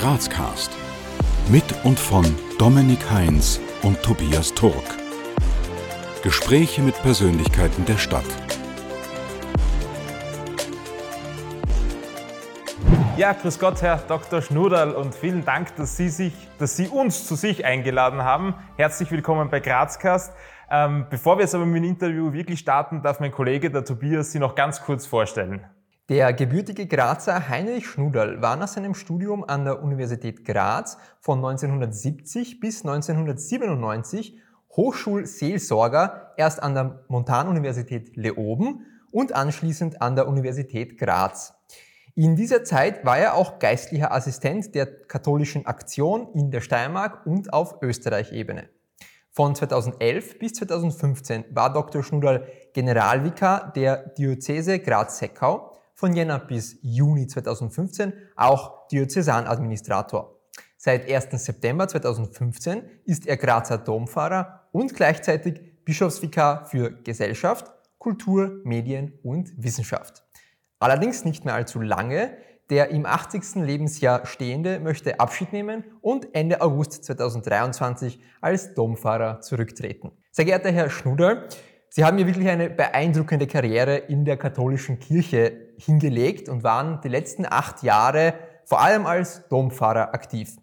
Grazcast. Mit und von Dominik Heinz und Tobias Turk. Gespräche mit Persönlichkeiten der Stadt. Ja, grüß Gott, Herr Dr. Schnuderl, und vielen Dank, dass Sie, sich, dass Sie uns zu sich eingeladen haben. Herzlich willkommen bei Grazcast. Ähm, bevor wir jetzt aber mit dem Interview wirklich starten, darf mein Kollege, der Tobias, Sie noch ganz kurz vorstellen. Der gebürtige Grazer Heinrich Schnuderl war nach seinem Studium an der Universität Graz von 1970 bis 1997 Hochschulseelsorger erst an der Montanuniversität Leoben und anschließend an der Universität Graz. In dieser Zeit war er auch geistlicher Assistent der katholischen Aktion in der Steiermark und auf Österreich-Ebene. Von 2011 bis 2015 war Dr. Schnuderl Generalvikar der Diözese Graz-Seckau von Jänner bis Juni 2015 auch Diözesanadministrator. Seit 1. September 2015 ist er Grazer Domfahrer und gleichzeitig Bischofsvikar für Gesellschaft, Kultur, Medien und Wissenschaft. Allerdings nicht mehr allzu lange. Der im 80. Lebensjahr Stehende möchte Abschied nehmen und Ende August 2023 als Domfahrer zurücktreten. Sehr geehrter Herr Schnuder, Sie haben ja wirklich eine beeindruckende Karriere in der katholischen Kirche hingelegt und waren die letzten acht Jahre vor allem als Domfahrer aktiv.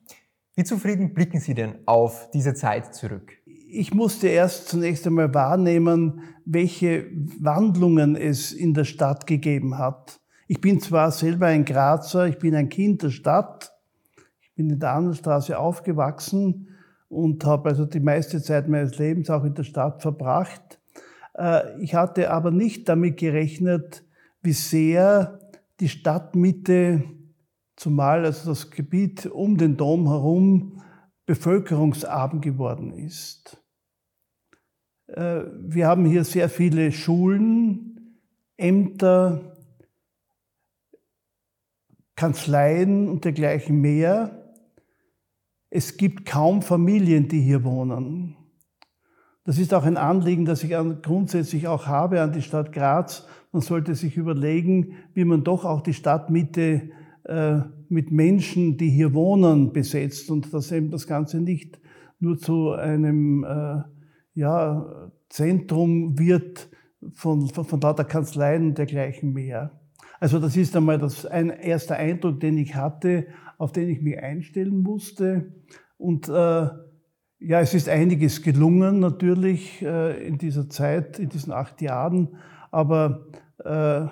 Wie zufrieden blicken Sie denn auf diese Zeit zurück? Ich musste erst zunächst einmal wahrnehmen, welche Wandlungen es in der Stadt gegeben hat. Ich bin zwar selber ein Grazer, ich bin ein Kind der Stadt, ich bin in der Annenstraße aufgewachsen und habe also die meiste Zeit meines Lebens auch in der Stadt verbracht. Äh, ich hatte aber nicht damit gerechnet, wie sehr die Stadtmitte, zumal also das Gebiet um den Dom herum, bevölkerungsarm geworden ist. Äh, wir haben hier sehr viele Schulen, Ämter, Kanzleien und dergleichen mehr. Es gibt kaum Familien, die hier wohnen. Das ist auch ein Anliegen, das ich grundsätzlich auch habe an die Stadt Graz. Man sollte sich überlegen, wie man doch auch die Stadtmitte äh, mit Menschen, die hier wohnen, besetzt und dass eben das Ganze nicht nur zu einem äh, ja, Zentrum wird von, von, von lauter Kanzleien und dergleichen mehr. Also das ist einmal das, ein erster Eindruck, den ich hatte, auf den ich mich einstellen musste. Und äh, ja, es ist einiges gelungen natürlich äh, in dieser Zeit, in diesen acht Jahren, aber äh,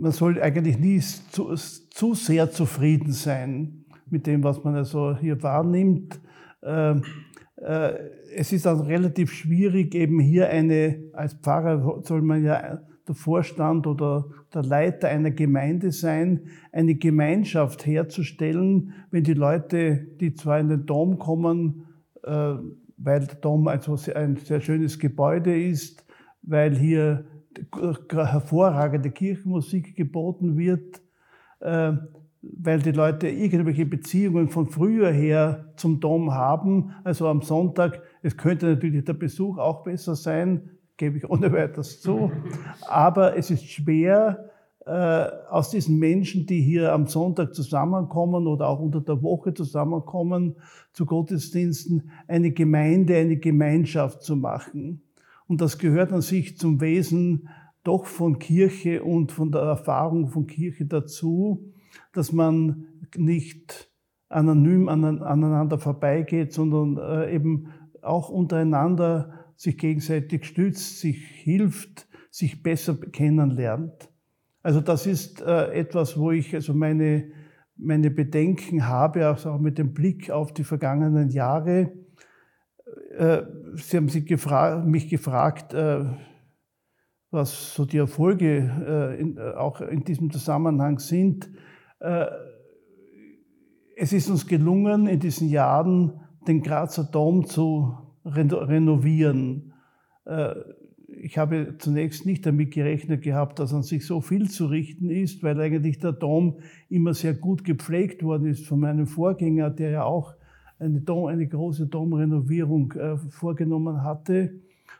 man soll eigentlich nie zu, zu, sehr zufrieden sein mit dem, was man also hier wahrnimmt. Äh, es ist auch relativ schwierig, eben hier eine, als Pfarrer soll man ja der Vorstand oder der Leiter einer Gemeinde sein, eine Gemeinschaft herzustellen, wenn die Leute, die zwar in den Dom kommen, äh, weil der Dom also ein sehr schönes Gebäude ist, weil hier hervorragende Kirchenmusik geboten wird, äh, weil die Leute irgendwelche Beziehungen von früher her zum Dom haben. Also am Sonntag, es könnte natürlich der Besuch auch besser sein, gebe ich ohne weiteres zu. Aber es ist schwer, äh, aus diesen Menschen, die hier am Sonntag zusammenkommen oder auch unter der Woche zusammenkommen zu Gottesdiensten, eine Gemeinde, eine Gemeinschaft zu machen. Und das gehört an sich zum Wesen doch von Kirche und von der Erfahrung von Kirche dazu, dass man nicht anonym aneinander vorbeigeht, sondern äh, eben auch untereinander sich gegenseitig stützt, sich hilft, sich besser kennenlernt. Also das ist äh, etwas, wo ich also meine, meine Bedenken habe, also auch mit dem Blick auf die vergangenen Jahre. Äh, Sie haben sich gefra mich gefragt, äh, was so die Erfolge äh, in, äh, auch in diesem Zusammenhang sind. Es ist uns gelungen, in diesen Jahren den Grazer Dom zu renovieren ich habe zunächst nicht damit gerechnet gehabt, dass an sich so viel zu richten ist, weil eigentlich der Dom immer sehr gut gepflegt worden ist von meinem Vorgänger, der ja auch eine, Dom, eine große Domrenovierung äh, vorgenommen hatte.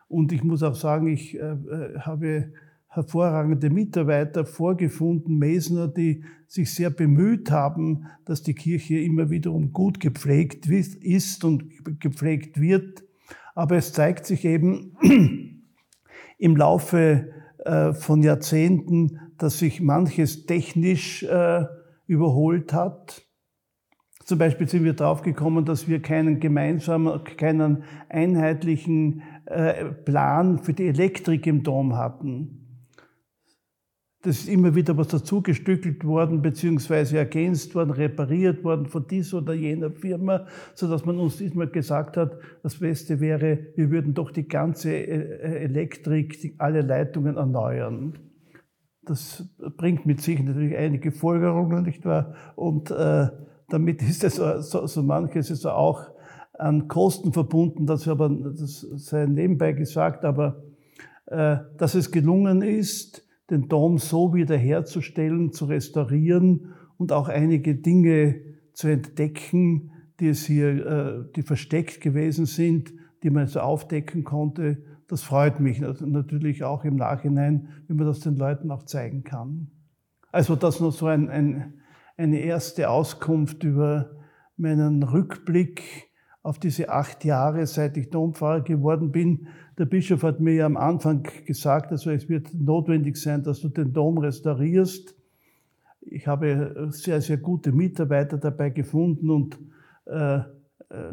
Und ich muss auch sagen, ich äh, äh habe, hervorragende Mitarbeiter vorgefunden, Mesner, die sich sehr bemüht haben, dass die Kirche immer wiederum gut gepflegt ist und gepflegt wird. Aber es zeigt sich eben im Laufe äh, von Jahrzehnten, dass sich manches technisch äh, überholt hat. Zum Beispiel sind wir draufgekommen, dass wir keinen gemeinsamen, keinen einheitlichen äh, Plan für die Elektrik im Dom hatten. Das ist immer wieder was dazugestückelt worden, beziehungsweise ergänzt worden, repariert worden von dieser oder jener Firma, so dass man uns diesmal gesagt hat, das Beste wäre, wir würden doch die ganze äh, Elektrik, alle Leitungen erneuern. Das bringt mit sich natürlich einige Folgerungen, nicht wahr? Und äh, damit ist es so, so manches ist auch an Kosten verbunden, das aber das sei nebenbei gesagt, aber äh, dass es gelungen ist, den Dom so wiederherzustellen, zu restaurieren und auch einige Dinge zu entdecken, die es hier, äh, die versteckt gewesen sind, die man so aufdecken konnte. Das freut mich natürlich auch im Nachhinein, wenn man das den Leuten auch zeigen kann. Also das nur so ein, ein, eine erste Auskunft über meinen Rückblick auf diese acht Jahre, seit ich Dompfarrer geworden bin. Der Bischof hat mir ja am Anfang gesagt, also es wird notwendig sein, dass du den Dom restaurierst. Ich habe sehr, sehr gute Mitarbeiter dabei gefunden und äh, äh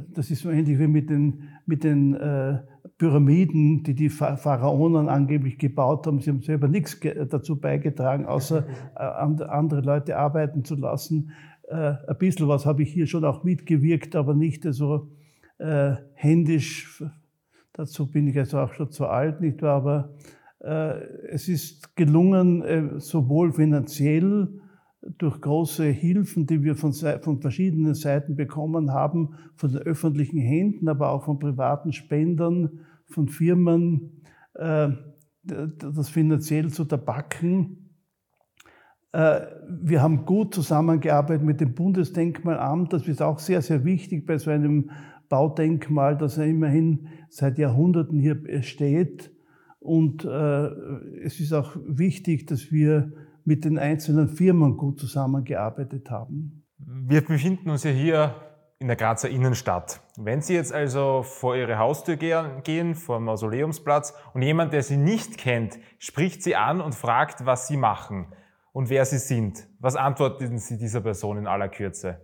das ist so ähnlich wie mit den, mit den äh, Pyramiden, die die Pharaonen angeblich gebaut haben. Sie haben selber nichts dazu beigetragen, außer äh, andere Leute arbeiten zu lassen. Äh, ein bisschen was habe ich hier schon auch mitgewirkt, aber nicht so äh, händisch Dazu bin ich also auch schon zu alt, nicht wahr? Aber es ist gelungen, sowohl finanziell durch große Hilfen, die wir von, von verschiedenen Seiten bekommen haben, von den öffentlichen Händen, aber auch von privaten Spendern, von Firmen, äh, das finanziell zu tabacken. Äh, wir haben gut zusammengearbeitet mit dem Bundesdenkmalamt. Das ist auch sehr, sehr wichtig bei so einem Baudenkmal, das ja immerhin seit Jahrhunderten hier steht. Und äh, es ist auch wichtig, dass wir mit den einzelnen Firmen gut zusammengearbeitet haben. Wir befinden uns ja hier in der Grazer Innenstadt. Wenn Sie jetzt also vor Ihre Haustür gehen, vor dem Mausoleumsplatz, und jemand, der Sie nicht kennt, spricht Sie an und fragt, was Sie machen und wer Sie sind, was antworten Sie dieser Person in aller Kürze?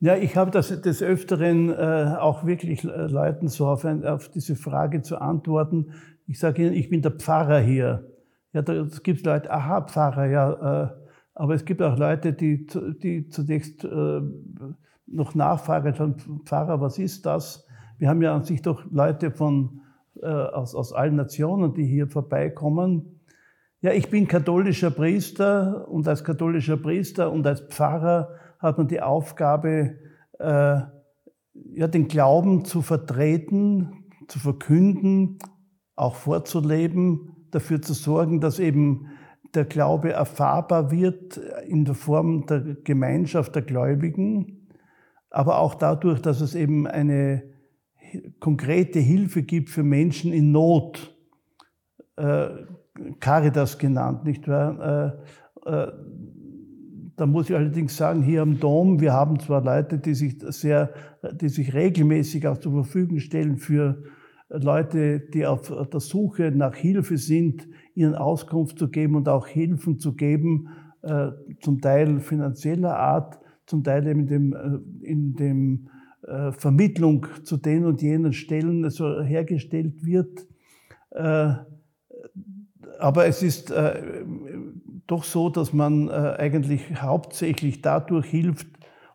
Ja, ich habe das des Öfteren äh, auch wirklich äh, Leuten so auf, ein, auf diese Frage zu antworten. Ich sage ihnen, ich bin der Pfarrer hier. Ja, da gibt Leute, aha, Pfarrer, ja. Äh, aber es gibt auch Leute, die, die zunächst äh, noch nachfragen, schon, Pfarrer, was ist das? Wir haben ja an sich doch Leute von, äh, aus, aus allen Nationen, die hier vorbeikommen. Ja, ich bin katholischer Priester und als katholischer Priester und als Pfarrer hat man die Aufgabe, äh, ja, den Glauben zu vertreten, zu verkünden, auch vorzuleben, dafür zu sorgen, dass eben der Glaube erfahrbar wird in der Form der Gemeinschaft der Gläubigen, aber auch dadurch, dass es eben eine konkrete Hilfe gibt für Menschen in Not, äh, Caritas genannt, nicht wahr? Äh, äh, da muss ich allerdings sagen, hier am Dom, wir haben zwar Leute, die sich sehr, die sich regelmäßig auch zur Verfügung stellen für Leute, die auf der Suche nach Hilfe sind, ihnen Auskunft zu geben und auch Hilfen zu geben, äh, zum Teil finanzieller Art, zum Teil eben in dem, äh, in dem äh, Vermittlung zu den und jenen Stellen also hergestellt wird. Aber es ist doch so, dass man eigentlich hauptsächlich dadurch hilft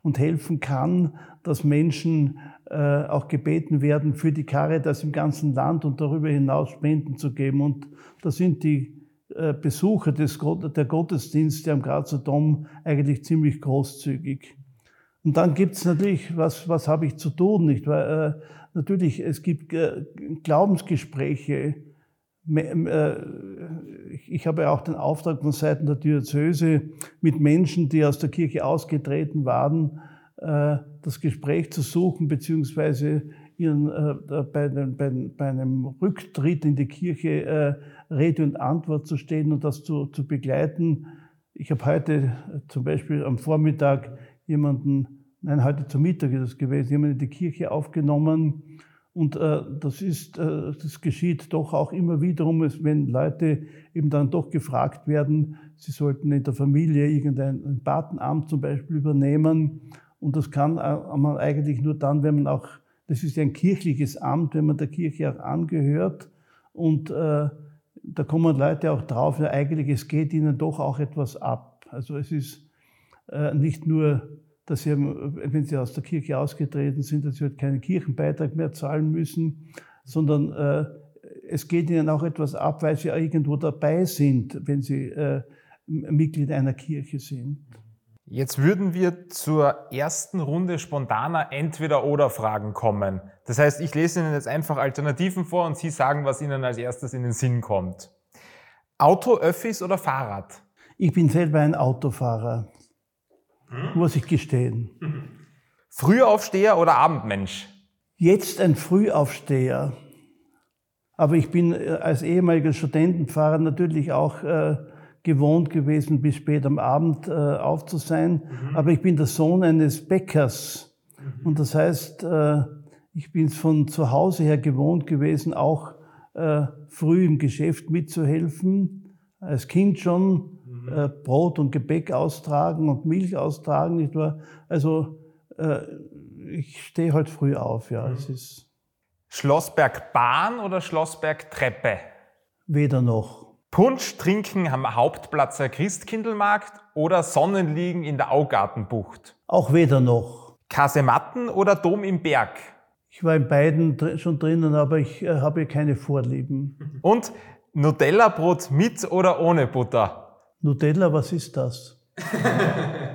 und helfen kann, dass Menschen auch gebeten werden, für die Caritas im ganzen Land und darüber hinaus Spenden zu geben. Und da sind die äh, Besucher des, der Gottesdienste am Grazer Dom eigentlich ziemlich großzügig. Und dann gibt's natürlich, was, was habe ich zu tun? Nicht? Weil, äh, natürlich, es gibt äh, Glaubensgespräche, äh, ich habe auch den Auftrag von Seiten der Diözese, mit Menschen, die aus der Kirche ausgetreten waren, äh, das Gespräch zu suchen, beziehungsweise ihren, äh, bei, bei, bei einem Rücktritt in die Kirche Rede und Antwort zu stehen und das zu, zu begleiten. Ich habe heute zum Beispiel am Vormittag jemanden, nein, heute zum Mittag ist es gewesen, jemanden in die Kirche aufgenommen. Und äh, das, ist, äh, das geschieht doch auch immer wiederum, wenn Leute eben dann doch gefragt werden, sie sollten in der Familie irgendein Patenamt zum Beispiel übernehmen. Und das kann man eigentlich nur dann, wenn man auch, das ist ja ein kirchliches Amt, wenn man der Kirche auch angehört. Und äh, da kommen Leute auch drauf, ja, eigentlich es geht ihnen doch auch etwas ab. Also es ist äh, nicht nur, dass sie, wenn sie aus der Kirche ausgetreten sind, dass sie halt keinen Kirchenbeitrag mehr zahlen müssen, sondern äh, es geht ihnen auch etwas ab, weil sie irgendwo dabei sind, wenn sie äh, Mitglied einer Kirche sind. Jetzt würden wir zur ersten Runde spontaner Entweder-Oder-Fragen kommen. Das heißt, ich lese Ihnen jetzt einfach Alternativen vor und Sie sagen, was Ihnen als erstes in den Sinn kommt. Auto, Öffis oder Fahrrad? Ich bin selber ein Autofahrer, muss ich gestehen. Frühaufsteher oder Abendmensch? Jetzt ein Frühaufsteher. Aber ich bin äh, als ehemaliger Studentenfahrer natürlich auch äh, gewohnt gewesen, bis spät am Abend äh, auf zu sein. Mhm. Aber ich bin der Sohn eines Bäckers. Mhm. Und das heißt, äh, ich bin es von zu Hause her gewohnt gewesen, auch äh, früh im Geschäft mitzuhelfen. Als Kind schon mhm. äh, Brot und Gebäck austragen und Milch austragen, nicht wahr? Also äh, ich stehe halt früh auf, ja. Es ist Schlossberg Bahn oder Schlossberg Treppe? Weder noch. Punsch trinken am Hauptplatzer Christkindlmarkt oder Sonnenliegen in der Augartenbucht? Auch weder noch. Kasematten oder Dom im Berg? Ich war in beiden schon drinnen, aber ich äh, habe keine Vorlieben. Und Nutella-Brot mit oder ohne Butter? Nutella, was ist das?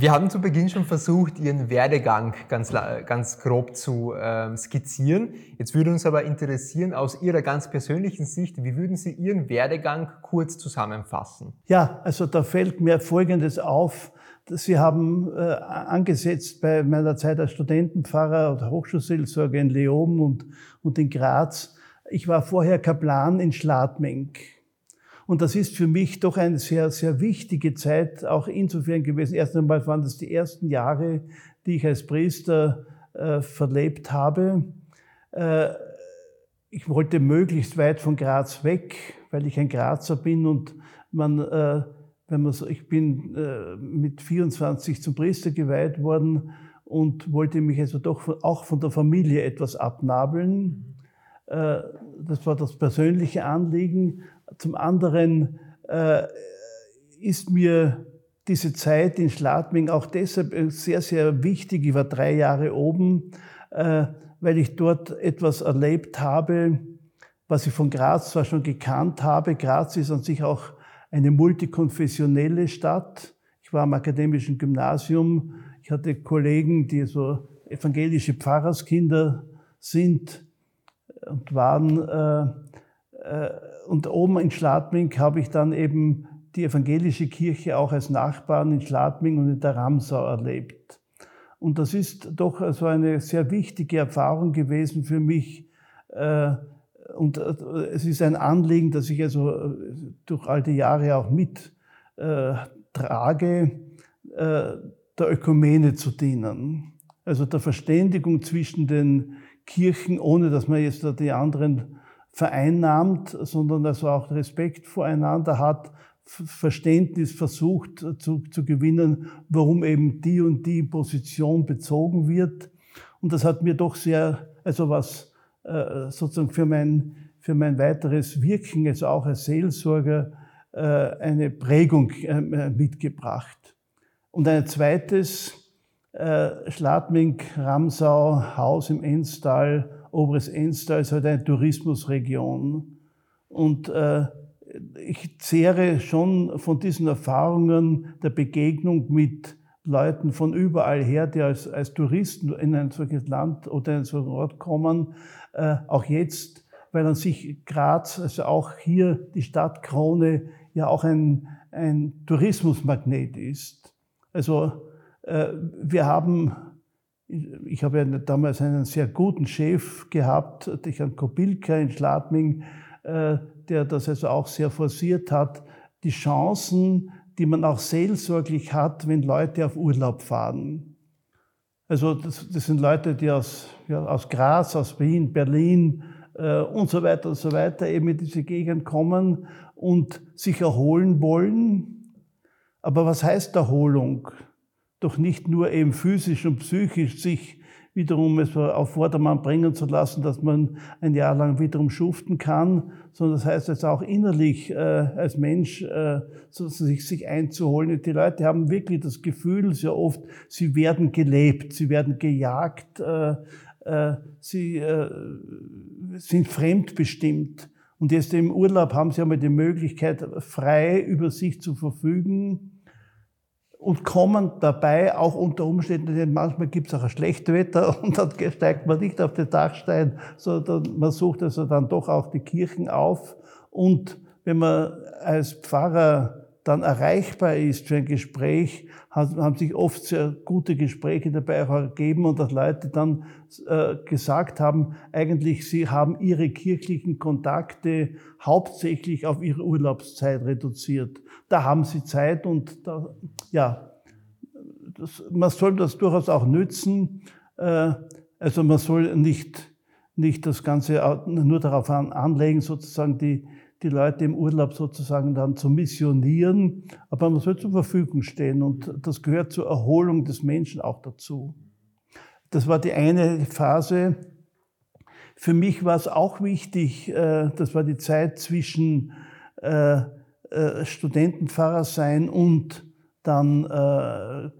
Wir haben zu Beginn schon versucht, Ihren Werdegang ganz, ganz grob zu äh, skizzieren. Jetzt würde uns aber interessieren, aus Ihrer ganz persönlichen Sicht, wie würden Sie Ihren Werdegang kurz zusammenfassen? Ja, also da fällt mir Folgendes auf. Sie haben äh, angesetzt bei meiner Zeit als Studentenpfarrer oder Hochschulseelsorger in Leoben und, und in Graz. Ich war vorher Kaplan in Schladming. Und das ist für mich doch eine sehr, sehr wichtige Zeit, auch insofern gewesen. Erst einmal waren das die ersten Jahre, die ich als Priester äh, verlebt habe. Äh, ich wollte möglichst weit von Graz weg, weil ich ein Grazer bin und man, äh, wenn man so, ich bin äh, mit 24 zum Priester geweiht worden und wollte mich also doch von, auch von der Familie etwas abnabeln. Äh, das war das persönliche Anliegen. Zum anderen äh, ist mir diese Zeit in Schladming auch deshalb sehr, sehr wichtig. Ich war drei Jahre oben, äh, weil ich dort etwas erlebt habe, was ich von Graz zwar schon gekannt habe. Graz ist an sich auch eine multikonfessionelle Stadt. Ich war am akademischen Gymnasium. Ich hatte Kollegen, die so evangelische Pfarrerskinder sind und waren. Äh, äh, und oben in Schladming habe ich dann eben die evangelische Kirche auch als Nachbarn in Schladming und in der Ramsau erlebt. Und das ist doch also eine sehr wichtige Erfahrung gewesen für mich. Äh, und äh, es ist ein Anliegen, das ich also äh, durch all die Jahre auch mittrage, der Ökumene zu dienen. Also der Verständigung zwischen den Kirchen, ohne dass man jetzt die anderen vereinnahmt, sondern also auch Respekt voreinander hat, Verständnis versucht zu, zu gewinnen, warum eben die und die Position bezogen wird. Und das hat mir doch sehr, also was äh, sozusagen für mein, für mein weiteres Wirken, also auch als Seelsorger, äh, eine Prägung äh, mitgebracht. Und ein zweites, Schladming, Ramsau, Haus im Enstal, Oberes Enstal ist halt eine Tourismusregion. Und äh, ich zehre schon von diesen Erfahrungen der Begegnung mit Leuten von überall her, die als, als Touristen in ein solches Land oder in einen solchen Ort kommen, äh, auch jetzt, weil an sich Graz, also auch hier die Stadt Krone, ja auch ein, ein Tourismusmagnet ist. Also äh, wir haben ich habe ja damals einen sehr guten Chef gehabt, den Kobilka in Schladming, äh, der das also auch sehr forciert hat, die Chancen, die man auch seelsorglich hat, wenn Leute auf Urlaub fahren. Also das, das sind Leute, die aus, ja, aus Graz, aus Wien, Berlin äh, und so weiter und so weiter eben in diese Gegend kommen und sich erholen wollen. Aber was heißt Erholung? Doch nicht nur eben physisch und psychisch sich wiederum auf Vordermann bringen zu lassen, dass man ein Jahr lang wiederum schuften kann, sondern das heißt jetzt auch innerlich äh, als Mensch äh, sich, sich einzuholen. Die Leute haben wirklich das Gefühl sehr oft, sie werden gelebt, sie werden gejagt, äh, äh, sie äh, sind fremdbestimmt. Und jetzt im Urlaub haben sie einmal die Möglichkeit, frei über sich zu verfügen und kommen dabei auch unter Umständen, denn manchmal gibt es auch ein schlechtes Wetter und dann steigt man nicht auf den Dachstein, sondern man sucht also dann doch auch die Kirchen auf. Und wenn man als Pfarrer dann erreichbar ist für ein Gespräch, haben sich oft sehr gute Gespräche dabei auch ergeben und dass Leute dann äh, gesagt haben, eigentlich sie haben ihre kirchlichen Kontakte hauptsächlich auf ihre Urlaubszeit reduziert. Da haben sie Zeit und da, ja, das, man soll das durchaus auch nützen. Äh, also man soll nicht, nicht das Ganze nur darauf anlegen, sozusagen die, die Leute im Urlaub sozusagen dann zu missionieren, aber man soll zur Verfügung stehen und das gehört zur Erholung des Menschen auch dazu. Das war die eine Phase. Für mich war es auch wichtig, äh, das war die Zeit zwischen äh, äh, Studentenpfarrer sein und dann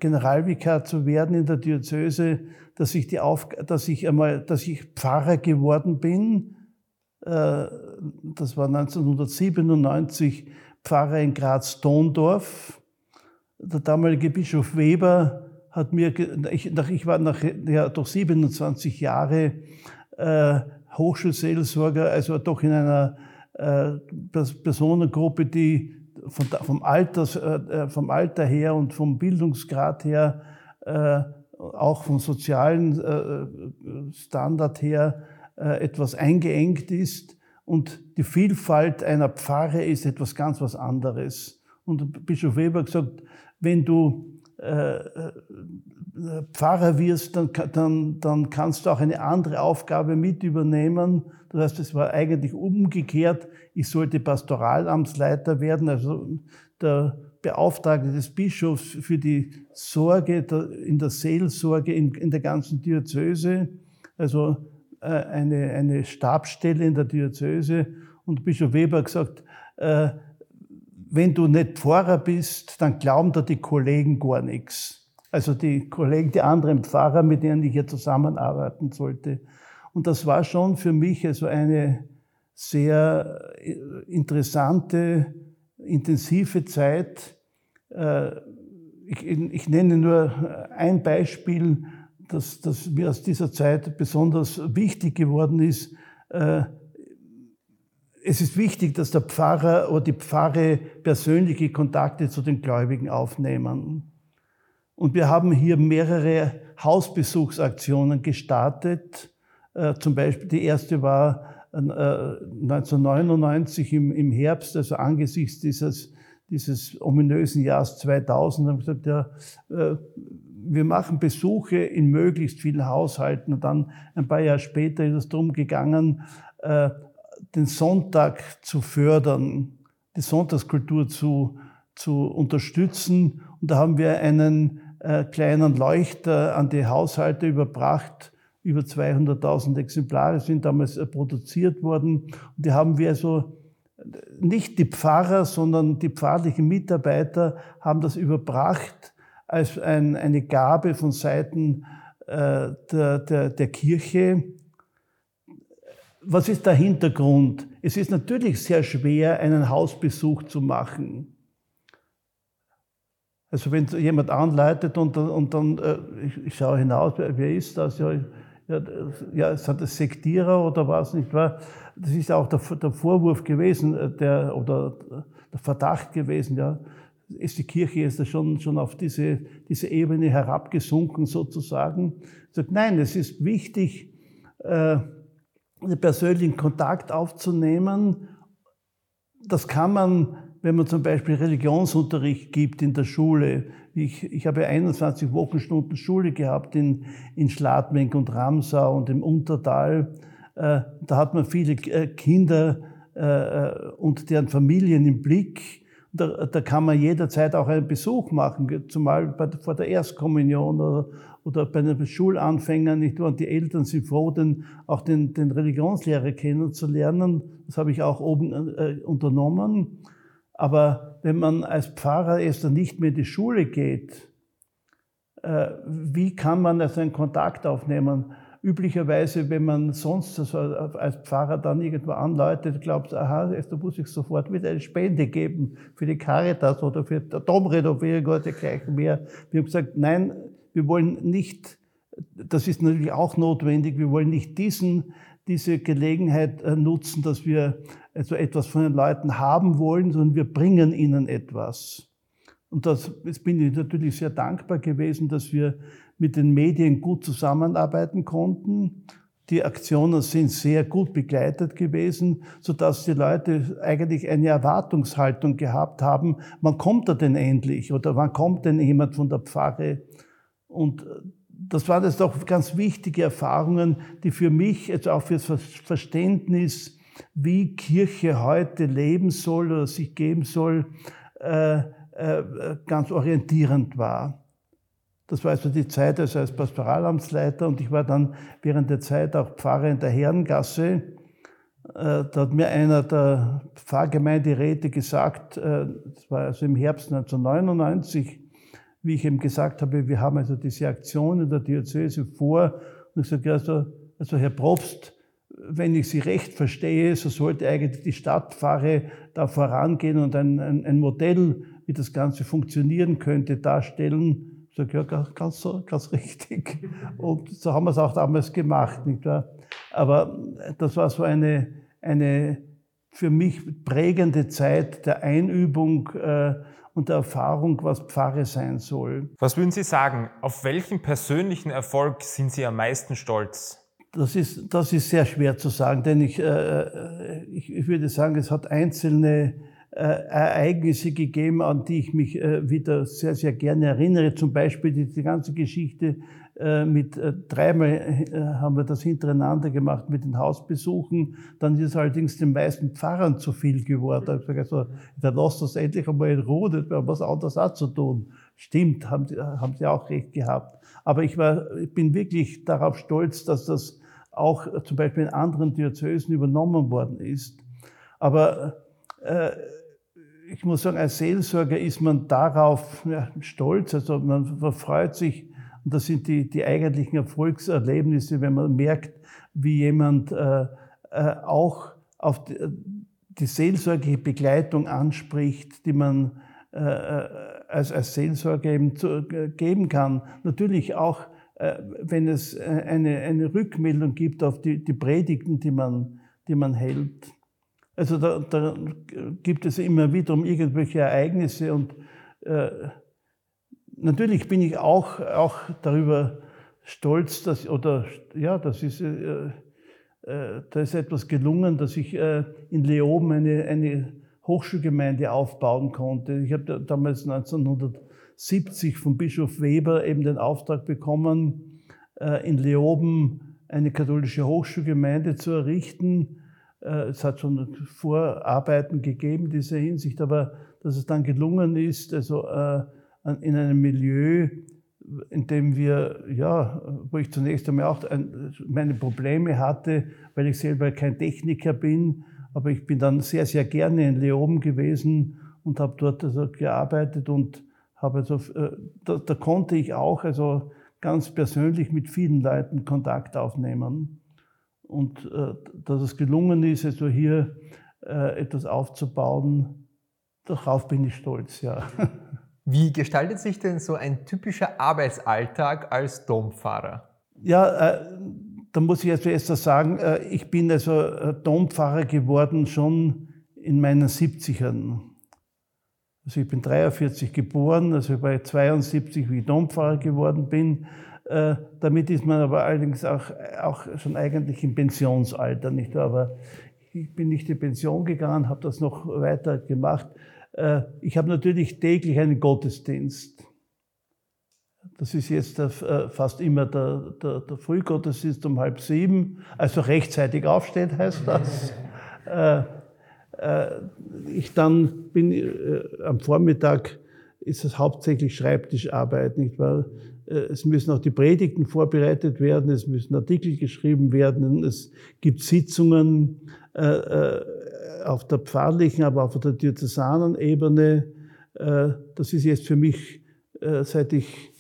Generalvikar zu werden in der Diözese, dass ich die Auf dass ich einmal, dass ich Pfarrer geworden bin, äh, das war 1997 Pfarrer in Graz-Dondorf. Der damalige Bischof Weber hat mir, ich, ich war nach, ja, doch 27 Jahre äh, Hochschulseelsorger, also doch in einer äh, Personengruppe, die von, vom, Alters, äh, vom Alter her und vom Bildungsgrad her, äh, auch vom sozialen äh, Standard her, äh, etwas eingeengt ist und die Vielfalt einer Pfarre ist etwas ganz was anderes. Und Bischof Weber gesagt, wenn du äh, äh, Pfarrer wirst, dann, dann, dann kannst du auch eine andere Aufgabe mit übernehmen. Das heißt, es war eigentlich umgekehrt. Ich sollte Pastoralamtsleiter werden, also der Beauftragte des Bischofs für die Sorge in der Seelsorge in, in der ganzen Diözese. Also äh, eine, eine Stabsstelle in der Diözese und Bischof Weber gesagt, äh, wenn du nicht Pfarrer bist, dann glauben da die Kollegen gar nichts. Also die Kollegen, die anderen Pfarrer, mit denen ich hier zusammenarbeiten sollte. Und das war schon für mich also eine sehr äh, interessante, intensive Zeit. Ich, ich nenne nur ein Beispiel das, das mir aus dieser Zeit besonders wichtig geworden ist. Äh, es ist wichtig, dass der Pfarrer oder die Pfarre persönliche Kontakte zu den Gläubigen aufnehmen. Und wir haben hier mehrere Hausbesuchsaktionen gestartet. Äh, zum Beispiel die erste war 1999 äh, im Herbst, also angesichts dieses, dieses ominösen Jahres 2000, haben wir gesagt, ja, wir machen Besuche in möglichst vielen Haushalten. Und dann ein paar Jahre später ist es darum gegangen, äh, den Sonntag zu fördern, die Sonntagskultur zu, zu unterstützen. Und da haben wir einen äh, kleinen Leuchter an die Haushalte überbracht. Über 200.000 Exemplare sind damals äh, produziert worden. Und die haben wir also nicht die Pfarrer, sondern die pfarrlichen Mitarbeiter haben das überbracht als ein, eine Gabe von Seiten äh, der, der, der Kirche. Was ist der Hintergrund? Es ist natürlich sehr schwer, einen Hausbesuch zu machen. Also wenn jemand anleitet und, und dann, äh, ich, ich, schaue hinaus, wer ist das? Ja, ja, ja sind das Sektierer oder was nicht wahr? Das ist auch der, der Vorwurf gewesen, äh, der, oder der Verdacht gewesen, ja ist die Kirche jetzt schon, schon auf diese, diese Ebene herabgesunken sozusagen. Sagt, nein, es ist wichtig, äh, einen persönlichen Kontakt aufzunehmen das kann man, wenn man zum Beispiel Religionsunterricht gibt in der Schule. Ich, ich habe 21 Wochenstunden Schule gehabt in, in Schladming und Ramsau und im Untertal. Äh, da hat man viele äh, Kinder äh, und deren Familien im Blick. Da, da kann man jederzeit auch einen Besuch machen, zumal bei, vor der Erstkommunion oder, oder bei den Schulanfängern. Nicht? Und die Eltern sind froh, den, auch den, den Religionslehrer kennenzulernen. Das habe ich auch oben äh, unternommen. Aber wenn man als Pfarrer erst dann nicht mehr in die Schule geht, äh, wie kann man also einen Kontakt aufnehmen? Üblicherweise, wenn man sonst als Pfarrer dann irgendwo anläutet, glaubt, aha, da muss ich sofort wieder eine Spende geben für die Caritas oder für die Domrenovierung oder dergleichen mehr. Wir haben gesagt, nein, wir wollen nicht, das ist natürlich auch notwendig, wir wollen nicht diesen, diese Gelegenheit äh, nutzen, dass wir also etwas von den Leuten haben wollen, sondern wir bringen ihnen etwas. Und das, jetzt bin ich natürlich sehr dankbar gewesen, dass wir mit den Medien gut zusammenarbeiten konnten. Die Aktionen sind sehr gut begleitet gewesen, so dass die Leute eigentlich eine Erwartungshaltung gehabt haben, wann kommt er denn endlich oder wann kommt denn jemand von der Pfarre? Und das waren jetzt auch ganz wichtige Erfahrungen, die für mich, also auch fürs Verständnis, wie Kirche heute leben soll oder sich geben soll, äh, äh, ganz orientierend war. Das war also die Zeit also als Pastoralamtsleiter und ich war dann während der Zeit auch Pfarrer in der Herrengasse. Äh, da hat mir einer der Pfarrgemeinderäte gesagt, äh, das war also im Herbst 1999, wie ich ihm gesagt habe, wir haben also diese Aktion in der Diözese vor. Und ich sage, also, also Herr Probst, wenn ich Sie recht verstehe, so sollte eigentlich die Stadtpfarre da vorangehen und ein, ein, ein Modell, wie das Ganze funktionieren könnte, darstellen. Ich sage, ja, ganz, ganz richtig. Und so haben wir es auch damals gemacht. Nicht wahr? Aber das war so eine, eine für mich prägende Zeit der Einübung äh, und der Erfahrung, was Pfarre sein soll. Was würden Sie sagen? Auf welchen persönlichen Erfolg sind Sie am meisten stolz? Das ist, das ist sehr schwer zu sagen, denn ich, äh, äh ich, ich würde sagen, es hat einzelne Ereignisse gegeben, an die ich mich äh, wieder sehr, sehr gerne erinnere. Zum Beispiel die, ganze Geschichte äh, mit dreimal haben wir das hintereinander gemacht mit den Hausbesuchen. Dann ist es allerdings den meisten Pfarrern zu viel geworden. Ich habe gesagt, also, dann lasst das endlich einmal in Ruhe, wir haben was anderes auch zu tun. Stimmt, haben, haben Sie auch recht gehabt. Aber ich, war, ich bin wirklich darauf stolz, dass das auch zum Beispiel in anderen Diözesen übernommen worden ist. Aber äh, ich muss sagen, als Seelsorger ist man darauf ja, stolz, also man verfreut sich, und das sind die, die eigentlichen Erfolgserlebnisse, wenn man merkt, wie jemand äh, äh, auch auf die, die seelsorgliche Begleitung anspricht, die man äh, äh als, als Seelsorger eben zu, äh, geben kann. Natürlich auch, äh, wenn es eine, eine Rückmeldung gibt auf die, die Predigten, die man, die man hält. Also da, da gibt es immer wieder um irgendwelche Ereignisse und äh, natürlich bin ich auch, auch darüber stolz, dass, oder ja, das ist, äh, äh, da ist etwas gelungen, dass ich äh, in Leoben eine, eine Hochschulgemeinde aufbauen konnte. Ich habe damals 1970 von Bischof Weber eben den Auftrag bekommen, äh, in Leoben eine katholische Hochschulgemeinde zu errichten es hat schon Vorarbeiten gegeben in dieser Hinsicht, aber dass es dann gelungen ist, also äh, in einem Milieu, in dem wir, ja, wo ich zunächst einmal auch meine Probleme hatte, weil ich selber kein Techniker bin, aber ich bin dann sehr, sehr gerne in Leoben gewesen und habe dort also gearbeitet und habe also, äh, da, da konnte ich auch also ganz persönlich mit vielen Leuten Kontakt aufnehmen und äh, dass es gelungen ist, also hier äh, etwas aufzubauen, darauf bin ich stolz, ja. Wie gestaltet sich denn so ein typischer Arbeitsalltag als Dompfarrer? Ja, äh, da muss ich also erst sagen, äh, ich bin also äh, Dompfarrer geworden schon in meinen 70ern. Also ich bin 43 geboren, also bei 72, wie ich Dompfarrer geworden bin. Äh, damit ist man aber allerdings auch, auch schon eigentlich im Pensionsalter, nicht wahr? Aber ich bin nicht in Pension gegangen, habe das noch weiter gemacht. Äh, ich habe natürlich täglich einen Gottesdienst. Das ist jetzt der, äh, fast immer der, der, der, Frühgottesdienst um halb sieben, also rechtzeitig aufsteht heißt das. Ich dann bin am Vormittag ist es hauptsächlich Schreibtischarbeit, nicht wahr? Äh, es müssen auch die Predigten vorbereitet werden, es müssen Artikel geschrieben werden, es gibt Sitzungen auf der pfarrlichen, aber auch auf der diözesanen Ebene. Das ist jetzt für mich, seit ich,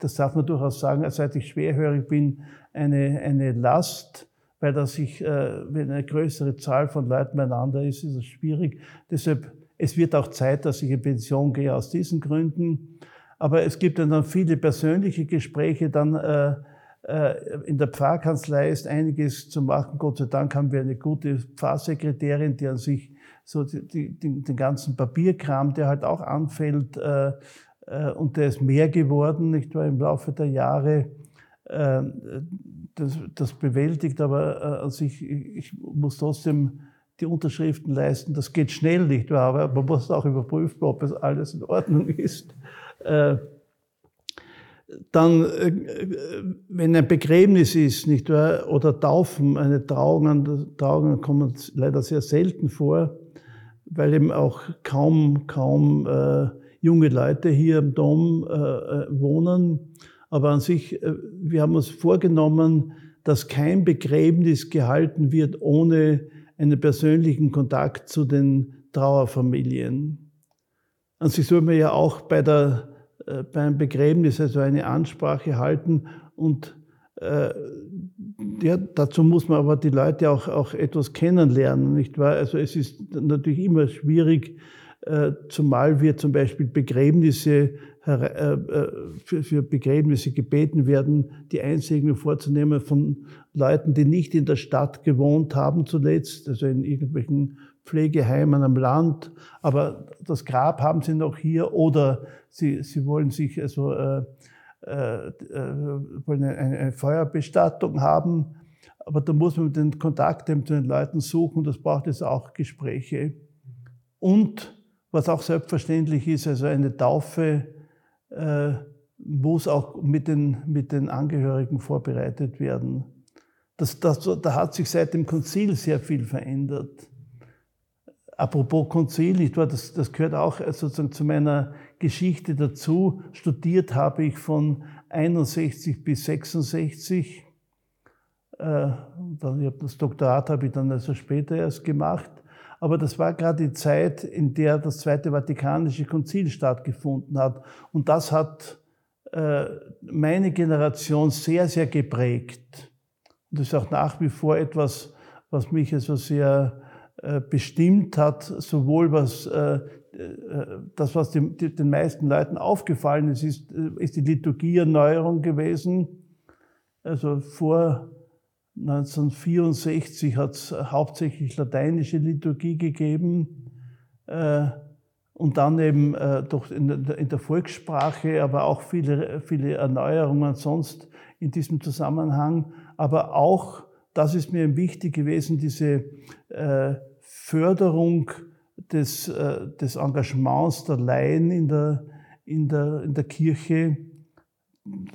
das darf man durchaus sagen, seit ich schwerhörig bin, eine, eine Last, weil das sich, wenn eine größere Zahl von Leuten beieinander ist, ist es schwierig. Deshalb es wird auch Zeit, dass ich in Pension gehe aus diesen Gründen. Aber es gibt dann viele persönliche Gespräche. Dann äh, äh, in der Pfarrkanzlei ist einiges zu machen. Gott sei Dank haben wir eine gute Pfarrsekretärin, die an sich so die, die, den ganzen Papierkram, der halt auch anfällt, äh, äh, und der ist mehr geworden, nicht wahr, im Laufe der Jahre. Äh, das, das bewältigt, aber an sich, ich muss trotzdem die Unterschriften leisten. Das geht schnell nicht, aber man muss auch überprüfen, ob es alles in Ordnung ist. Äh, dann, äh, wenn ein Begräbnis ist, nicht wahr, oder Taufen, eine Trauung, Trauungen kommen leider sehr selten vor, weil eben auch kaum, kaum äh, junge Leute hier im Dom äh, wohnen. Aber an sich, wir haben uns vorgenommen, dass kein Begräbnis gehalten wird ohne einen persönlichen Kontakt zu den Trauerfamilien. Und sie soll mir ja auch bei der, beim Begräbnis also eine Ansprache halten und äh, ja, dazu muss man aber die Leute auch, auch etwas kennenlernen, nicht wahr? Also es ist natürlich immer schwierig, äh, zumal wir zum Beispiel Begräbnisse äh, äh, für Begräbnisse gebeten werden, die Einsegnung vorzunehmen von Leuten, die nicht in der Stadt gewohnt haben zuletzt, also in irgendwelchen Pflegeheimen am Land, aber das Grab haben sie noch hier oder sie, sie wollen sich also äh, äh, wollen eine, eine Feuerbestattung haben, aber da muss man den Kontakt zu den Leuten suchen, das braucht es auch Gespräche. Und was auch selbstverständlich ist, also eine Taufe äh, muss auch mit den, mit den Angehörigen vorbereitet werden. Das, das, da hat sich seit dem Konzil sehr viel verändert. Apropos Konzil, nicht wahr? Das, das gehört auch sozusagen zu meiner Geschichte dazu. Studiert habe ich von 61 bis 66. Äh, dann, das Doktorat habe ich dann also später erst gemacht. Aber das war gerade die Zeit, in der das Zweite Vatikanische Konzil stattgefunden hat. Und das hat äh, meine Generation sehr, sehr geprägt. Und das ist auch nach wie vor etwas, was mich also sehr äh, bestimmt hat, sowohl was äh, das, was den meisten Leuten aufgefallen ist, ist, ist die Liturgieerneuerung gewesen. Also vor 1964 hat es hauptsächlich lateinische Liturgie gegeben äh, und dann eben äh, doch in der, Volkssprache, aber auch viele, viele Erneuerungen sonst in diesem Zusammenhang. Aber auch, das ist mir wichtig gewesen, diese äh, Förderung des, des Engagements der Laien in der, in der, in der Kirche.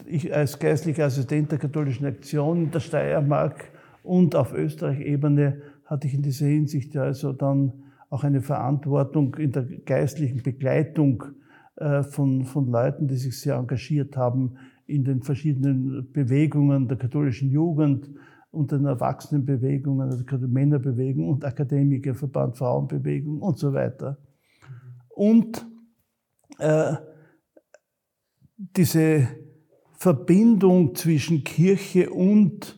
Ich als geistlicher Assistent der katholischen Aktion in der Steiermark und auf Österreich-Ebene hatte ich in dieser Hinsicht also dann auch eine Verantwortung in der geistlichen Begleitung äh, von, von Leuten, die sich sehr engagiert haben in den verschiedenen Bewegungen der katholischen Jugend und den Erwachsenenbewegungen, also Männerbewegung und Akademikerverband, Frauenbewegung und so weiter. Und äh, diese Verbindung zwischen Kirche und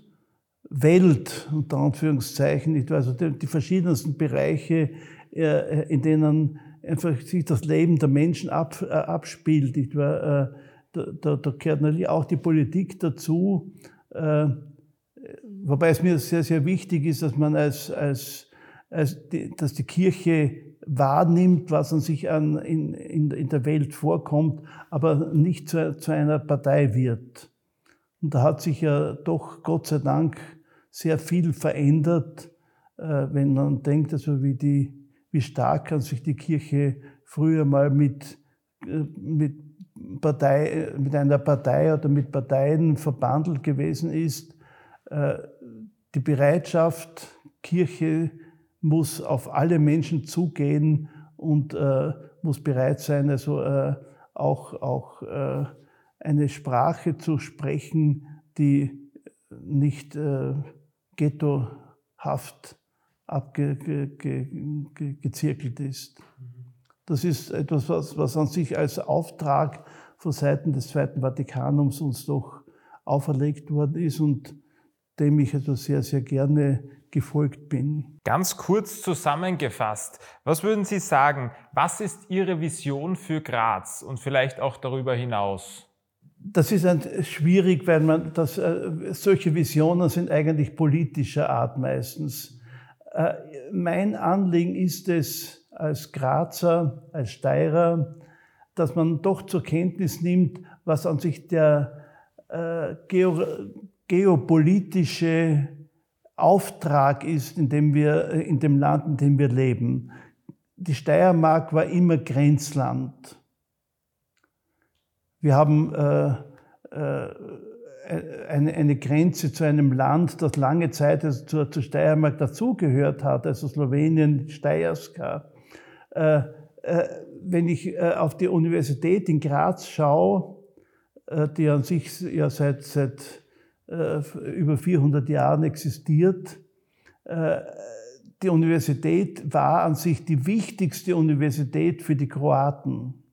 Welt, unter Anführungszeichen, also die, die verschiedensten Bereiche, äh, in denen einfach sich das Leben der Menschen ab, äh, abspielt. Nicht wahr? Äh, da, da, da gehört natürlich auch die Politik dazu, wobei es mir sehr, sehr wichtig ist, dass man als, als, als die, dass die Kirche wahrnimmt, was an sich an, in, in, in der Welt vorkommt, aber nicht zu, zu einer Partei wird. Und da hat sich ja doch Gott sei Dank sehr viel verändert. Äh, äh, wenn man denkt, also wie, die, wie stark kann sich die Kirche früher mal mit, äh, mit, Partei, mit einer Partei oder mit Parteien verbandelt gewesen ist. Äh, die Bereitschaft, Kirche muss auf alle Menschen zugehen und muss bereit sein, also auch, auch eine Sprache zu sprechen, die nicht ghettohaft abgezirkelt ist. Das ist etwas, was, was an sich als Auftrag von Seiten des Zweiten Vatikanums uns doch auferlegt worden ist und dem ich also sehr, sehr gerne gefolgt bin. Ganz kurz zusammengefasst, was würden Sie sagen, was ist Ihre Vision für Graz und vielleicht auch darüber hinaus? Das ist ein, schwierig, weil man das, äh, solche Visionen sind eigentlich politischer Art meistens. Äh, mein Anliegen ist es als Grazer, als Steirer, dass man doch zur Kenntnis nimmt, was an sich der äh, geopolitische Auftrag ist, in dem, wir, in dem Land, in dem wir leben. Die Steiermark war immer Grenzland. Wir haben äh, äh, eine, eine, Grenze zu einem Land, das lange Zeit also zur, zur Steiermark dazugehört hat, also Slowenien, Steierska. Äh, äh, wenn ich äh, auf die Universität in Graz schaue, äh, die an sich ja seit, seit über 400 Jahren existiert, die Universität war an sich die wichtigste Universität für die Kroaten.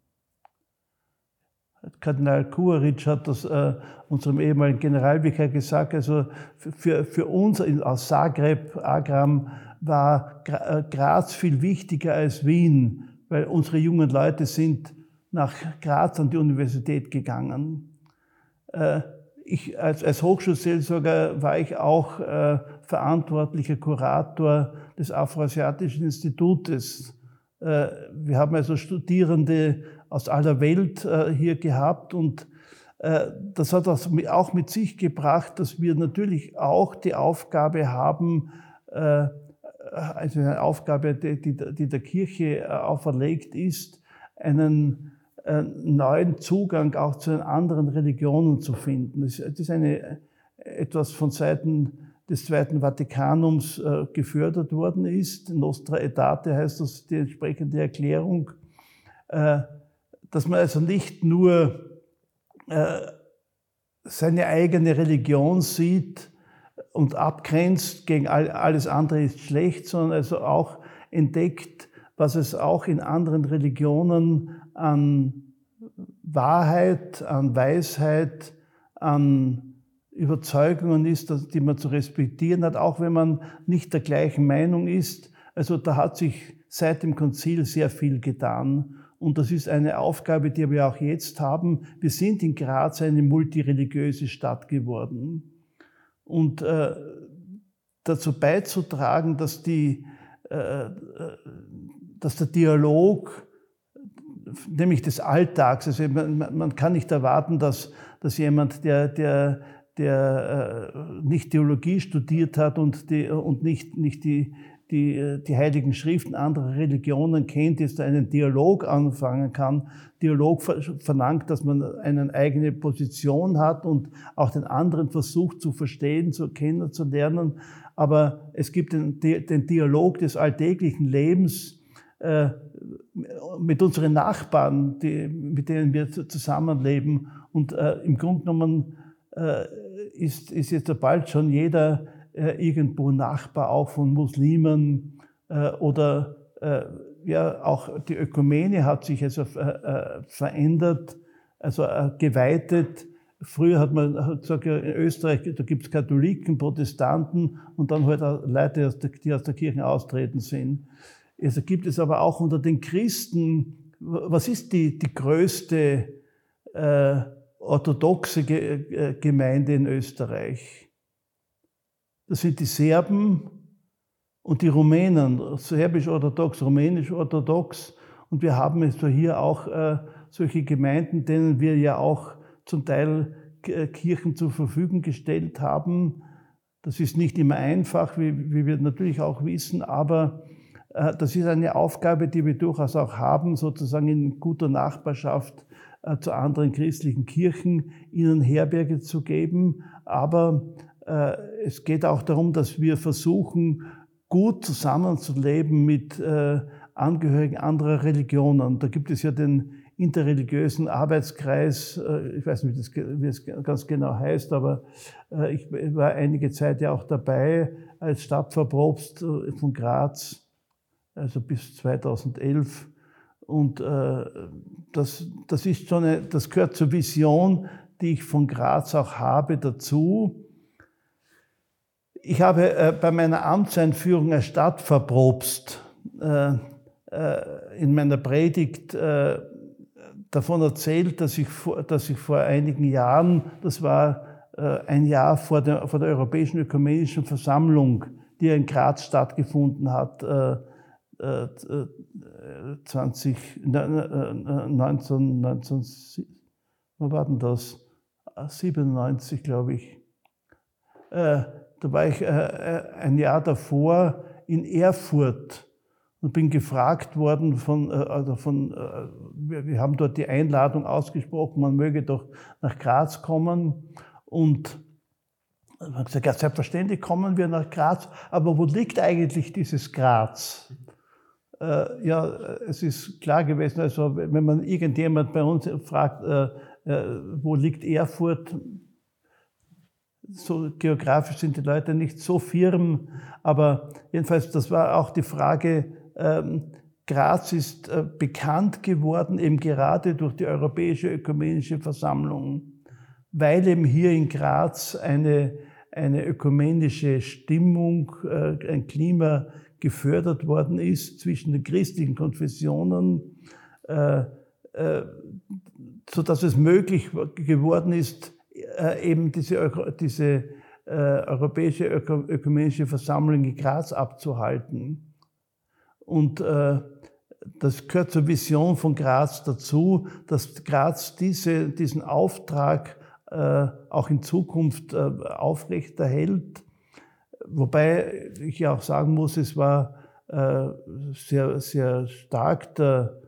Kardinal Kuaric hat das äh, unserem ehemaligen Generalvikar gesagt, also für, für uns aus Zagreb, Agram, war äh, Graz viel wichtiger als Wien, weil unsere jungen Leute sind nach Graz an die Universität gegangen. Äh, ich, als, als Hochschulseelsorger war ich auch äh, verantwortlicher Kurator des Afroasiatischen Institutes. Äh, wir haben also Studierende aus aller Welt äh, hier gehabt und äh, das hat auch mit sich gebracht, dass wir natürlich auch die Aufgabe haben, äh, also eine Aufgabe, die, die der Kirche auferlegt ist, einen neuen Zugang auch zu den anderen Religionen zu finden. Das ist eine, etwas von Seiten des Zweiten Vatikanums gefördert worden ist. Nostra Aetate heißt das die entsprechende Erklärung dass man also nicht nur äh, seine eigene Religion sieht und abgrenzt gegen all, alles andere ist schlecht, sondern also auch entdeckt, was es auch in anderen Religionen an Wahrheit, an Weisheit, an Überzeugungen ist, die man zu respektieren hat, auch wenn man nicht der gleichen Meinung ist. Also da hat sich seit dem Konzil sehr viel getan. Und das ist eine Aufgabe, die wir auch jetzt haben. Wir sind in Graz eine multireligiöse Stadt geworden. Und äh, dazu beizutragen, dass, die, äh, äh dass der Dialog, nämlich des Alltags, also man, man kann nicht erwarten, dass, dass jemand, der, der, der äh, nicht Theologie studiert hat und, die, und nicht, nicht die, die, die heiligen Schriften anderer Religionen kennt, jetzt einen Dialog anfangen kann. Dialog verlangt, dass man eine eigene Position hat und auch den anderen versucht zu verstehen, zu kennen, zu lernen. Aber es gibt den, den Dialog des alltäglichen Lebens mit unseren Nachbarn, die, mit denen wir zusammenleben. Und äh, im Grunde genommen äh, ist, ist jetzt bald schon jeder äh, irgendwo Nachbar auch von Muslimen äh, oder äh, ja, auch die Ökumene hat sich also verändert, also geweitet. Früher hat man gesagt, in Österreich, gibt es Katholiken, Protestanten und dann halt Leute, die aus der Kirche austreten sind. Also gibt es aber auch unter den Christen, was ist die, die größte äh, orthodoxe Gemeinde in Österreich? Das sind die Serben und die Rumänen, serbisch-orthodox, rumänisch-orthodox. Und wir haben jetzt hier auch äh, solche Gemeinden, denen wir ja auch zum Teil äh, Kirchen zur Verfügung gestellt haben. Das ist nicht immer einfach, wie, wie wir natürlich auch wissen, aber äh, das ist eine Aufgabe, die wir durchaus auch haben, sozusagen in guter Nachbarschaft äh, zu anderen christlichen Kirchen, ihnen Herberge zu geben. Aber äh, es geht auch darum, dass wir versuchen, gut zusammenzuleben mit Angehörigen anderer Religionen. Da gibt es ja den interreligiösen Arbeitskreis, ich weiß nicht, wie es ganz genau heißt, aber ich war einige Zeit ja auch dabei als Stadtverprobst von Graz also bis 2011. Und äh, das, das ist schon eine, das gehört zur Vision, die ich von Graz auch habe dazu. Ich habe äh, bei meiner Amtseinführung als Stadtverprobst äh, äh, in meiner Predigt äh, davon erzählt, dass ich, vor, dass ich vor einigen Jahren, das war äh, ein Jahr vor der, vor der Europäischen Ökumenischen Versammlung, die in Graz stattgefunden hat, 20, 19, 19, wann war denn das? 97, glaube ich. Äh, da war ich äh, äh, ein Jahr davor in Erfurt und bin gefragt worden von, also von wir haben dort die Einladung ausgesprochen, man möge doch nach Graz kommen und ich habe gesagt, ja, selbstverständlich kommen wir nach Graz, aber wo liegt eigentlich dieses Graz? Äh, ja, es ist klar gewesen, also wenn man irgendjemand bei uns fragt, äh, äh, wo liegt Erfurt, so geografisch sind die Leute nicht so firm, aber jedenfalls, das war auch die Frage, ähm, Graz ist äh, bekannt geworden, eben gerade durch die Europäische Ökumenische Versammlung, weil eben hier in Graz eine, eine ökumenische Stimmung, äh, ein Klima gefördert worden ist zwischen den christlichen Konfessionen, äh, äh, so dass es möglich geworden ist, äh, eben diese, diese äh, Europäische Ökumenische Versammlung in Graz abzuhalten. Und äh, das gehört zur Vision von Graz dazu, dass Graz diese, diesen Auftrag äh, auch in Zukunft aufrechterhält Wobei ich ja auch sagen muss, es war äh, sehr, sehr stark der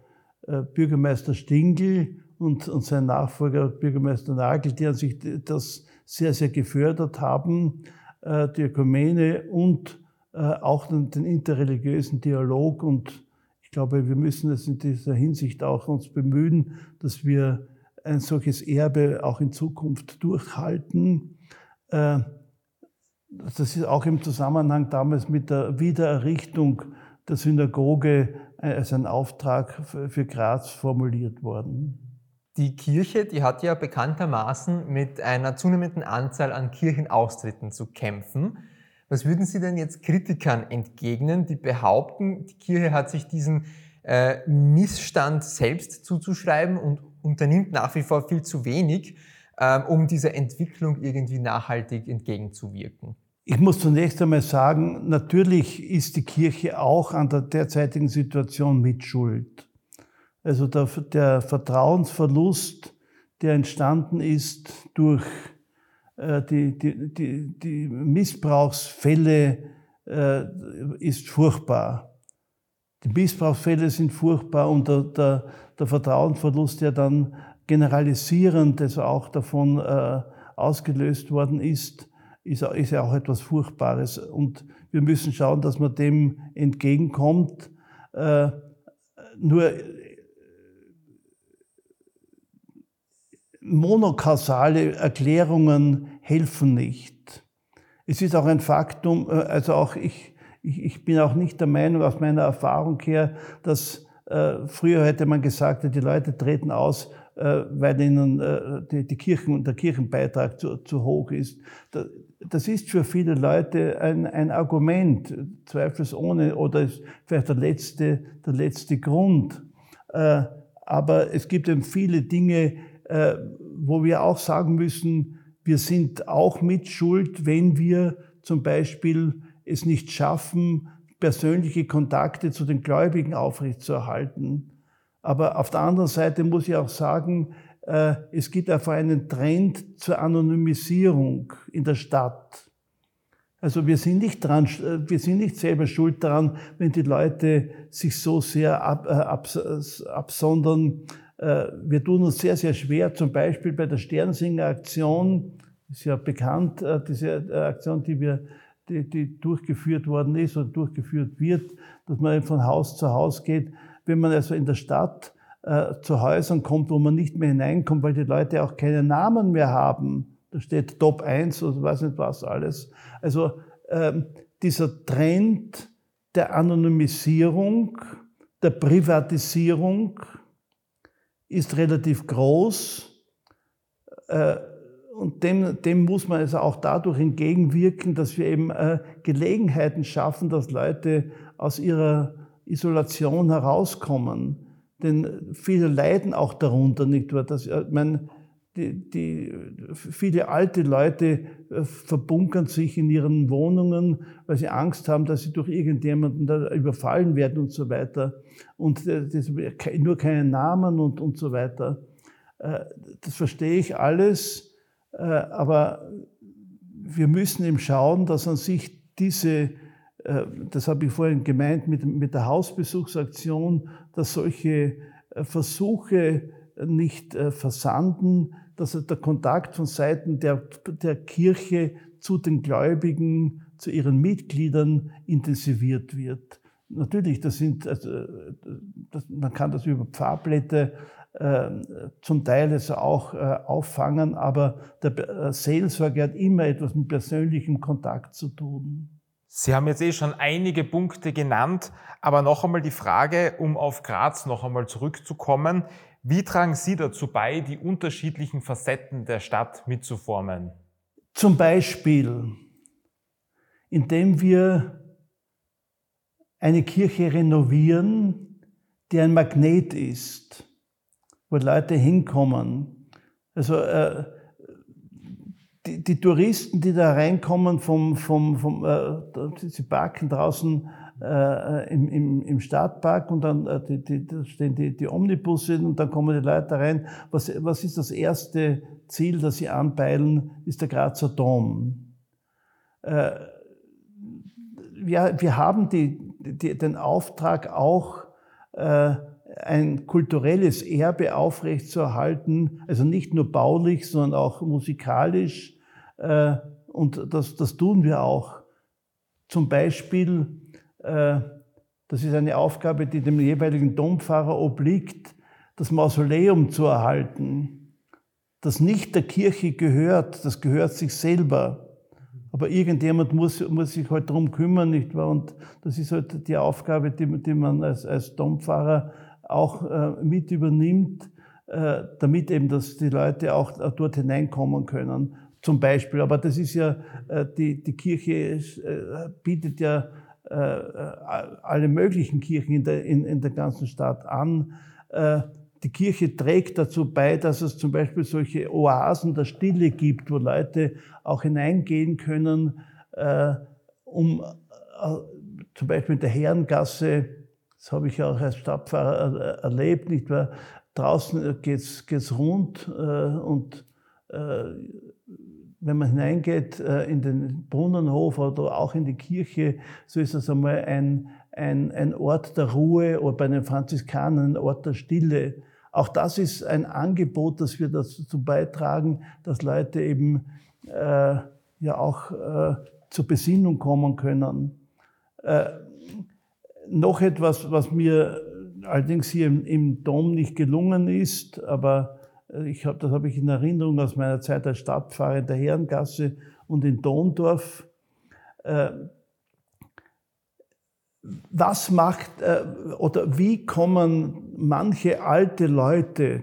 äh, Bürgermeister Stingl und, und sein Nachfolger Bürgermeister Nagel, die an sich das sehr, sehr gefördert haben, äh, die Ökumene und auch den, den interreligiösen Dialog. Und ich glaube, wir müssen es in dieser Hinsicht auch uns bemühen, dass wir ein solches Erbe auch in Zukunft durchhalten das ist auch im Zusammenhang damals mit der Wiedererrichtung der Synagoge als ein Auftrag für Graz formuliert worden. Die Kirche, die hat ja bekanntermaßen mit einer zunehmenden Anzahl an Kirchenaustritten zu kämpfen. Was würden Sie denn jetzt Kritikern entgegnen, die behaupten, die Kirche hat sich diesen äh, Missstand selbst zuzuschreiben und unternimmt nach wie vor viel zu wenig, ähm, um dieser Entwicklung irgendwie nachhaltig entgegenzuwirken? Ich muss zunächst einmal sagen, natürlich ist die Kirche auch an der derzeitigen Situation mitschuld. Also der, der Vertrauensverlust, der entstanden ist durch äh, die, die, die, die Missbrauchsfälle, äh, ist furchtbar. Die Missbrauchsfälle sind furchtbar und der, der, der Vertrauensverlust, der dann generalisierend, also auch davon äh, ausgelöst worden ist, ist, ist ja auch etwas Furchtbares. Und wir müssen schauen, dass man dem entgegenkommt. Äh, nur monokausale Erklärungen helfen nicht. Es ist auch ein Faktum, äh, also auch ich, ich, ich bin auch nicht der Meinung aus meiner Erfahrung her, dass äh, früher hätte man gesagt, die Leute treten aus, äh, weil ihnen äh, die, die Kirchen, der Kirchenbeitrag zu, zu hoch ist. Das ist für viele Leute ein, ein Argument, zweifelsohne, oder ist vielleicht der letzte, der letzte Grund. Äh, aber es gibt eben viele Dinge, wo wir auch sagen müssen, wir sind auch mit Schuld, wenn wir zum Beispiel es nicht schaffen, persönliche Kontakte zu den Gläubigen aufrechtzuerhalten. Aber auf der anderen Seite muss ich auch sagen, äh, es gibt einfach einen Trend zur Anonymisierung in der Stadt. Also wir sind nicht dran, wir sind nicht selber schuld daran, wenn die Leute sich so sehr ab, äh, ab, absondern. Äh, wir tun uns sehr, sehr schwer, zum Beispiel bei der Sternsinger-Aktion, ist ja bekannt, äh, diese äh, Aktion, die wir, die, die durchgeführt worden ist oder durchgeführt wird, dass man von Haus zu Haus geht. Wenn man also in der Stadt äh, zu Häusern kommt, wo man nicht mehr hineinkommt, weil die Leute auch keine Namen mehr haben. Da steht Top 1 oder weiß nicht was alles. Also ähm, dieser Trend der Anonymisierung, der Privatisierung ist relativ groß. Äh, und dem, dem muss man also auch dadurch entgegenwirken, dass wir eben äh, Gelegenheiten schaffen, dass Leute aus ihrer Isolation herauskommen. Denn viele leiden auch darunter, nicht wahr? Dass, ich meine, die, die, viele alte Leute äh, verbunkern sich in ihren Wohnungen, weil sie Angst haben, dass sie durch irgendjemanden da überfallen werden und so weiter. Und äh, das, nur keinen Namen und, und so weiter. Äh, das verstehe ich alles, aber wir müssen eben schauen, dass an sich diese, das habe ich vorhin gemeint mit, mit der Hausbesuchsaktion, dass solche Versuche nicht versanden, dass der Kontakt von Seiten der, der Kirche zu den Gläubigen, zu ihren Mitgliedern intensiviert wird. Natürlich, das sind, also, das, man kann das über Pfarrblätter äh, zum Teil also auch äh, auffangen, aber der äh, Seelsorge hat immer etwas mit persönlichem Kontakt zu tun. Sie haben jetzt eh schon einige Punkte genannt, aber noch einmal die Frage, um auf Graz noch einmal zurückzukommen. Wie tragen Sie dazu bei, die unterschiedlichen Facetten der Stadt mitzuformen? Zum Beispiel, indem wir eine Kirche renovieren, die ein Magnet ist, wo Leute hinkommen. Also äh, die, die, Touristen, die da reinkommen, vom, vom, vom, äh, sie parken draußen äh, im, im, im Stadtpark und dann äh, die, die, da stehen die, die Omnibusse und dann kommen die Leute rein. Was, was ist das erste Ziel, das sie anpeilen, ist der Grazer Dom. Äh, wir, wir haben die, die, den Auftrag auch, äh, ein kulturelles Erbe aufrechtzuerhalten, also nicht nur baulich, sondern auch musikalisch. Äh, und das, das tun wir auch. Zum Beispiel äh, das ist eine Aufgabe, die dem jeweiligen Dompfarrer obliegt, das Mausoleum zu erhalten, das nicht der Kirche gehört, das gehört sich selber. Aber irgendjemand muss, muss sich halt darum kümmern, nicht wahr? Und das ist halt die Aufgabe, die, die man als, als Dompfarrer auch äh, mit übernimmt, äh, damit eben dass die Leute auch dort hineinkommen können. Zum Beispiel. Aber das ist ja, äh, die, die Kirche äh, bietet ja äh, äh, alle möglichen Kirchen in der, in, in der ganzen Stadt an. Äh, die Kirche trägt dazu bei, dass es zum Beispiel solche Oasen der Stille gibt, wo Leute auch hineingehen können, um zum Beispiel in der Herrengasse, das habe ich auch als Stadtpfarrer erlebt, nicht wahr? Draußen geht's geht's rund und wenn man hineingeht äh, in den Brunnenhof oder auch in die Kirche, so ist das einmal ein, ein, ein Ort der Ruhe oder bei den Franziskanern ein Ort der Stille. Auch das ist ein Angebot, dass wir dazu beitragen, dass Leute eben äh, ja auch äh, zur Besinnung kommen können. Äh, noch etwas, was mir allerdings hier im, im Dom nicht gelungen ist, aber äh, ich hab, das habe ich in Erinnerung aus meiner Zeit als Stadtpfarrer in der Herrengasse und in Dondorf. Äh, was macht äh, oder wie kommen manche alte Leute,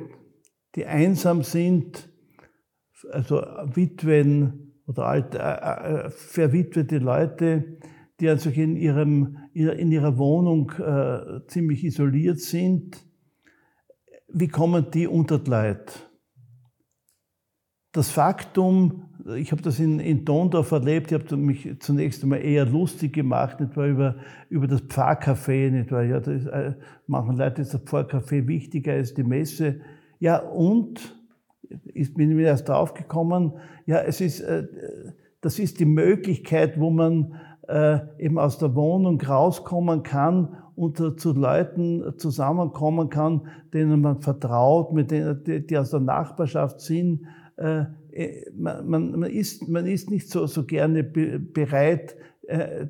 die einsam sind, also Witwen oder alte, verwitwete Leute, die also in, ihrem, in ihrer Wohnung ziemlich isoliert sind, wie kommen die unter die Leute? Das Faktum, ich habe das in, in Tondorf erlebt, ich habe mich zunächst einmal eher lustig gemacht, wahr, über, über das Pfarrcafé, nicht wahr, ja, das, äh, manchen Leuten ist das Pfarrcafé wichtiger als die Messe. Ja, und, ich bin mir erst draufgekommen, ja, es ist, äh, das ist die Möglichkeit, wo man äh, eben aus der Wohnung rauskommen kann und zu Leuten zusammenkommen kann, denen man vertraut, mit denen, die, die aus der Nachbarschaft sind. Äh, äh man, man, ist, man ist nicht so, so gerne be bereit,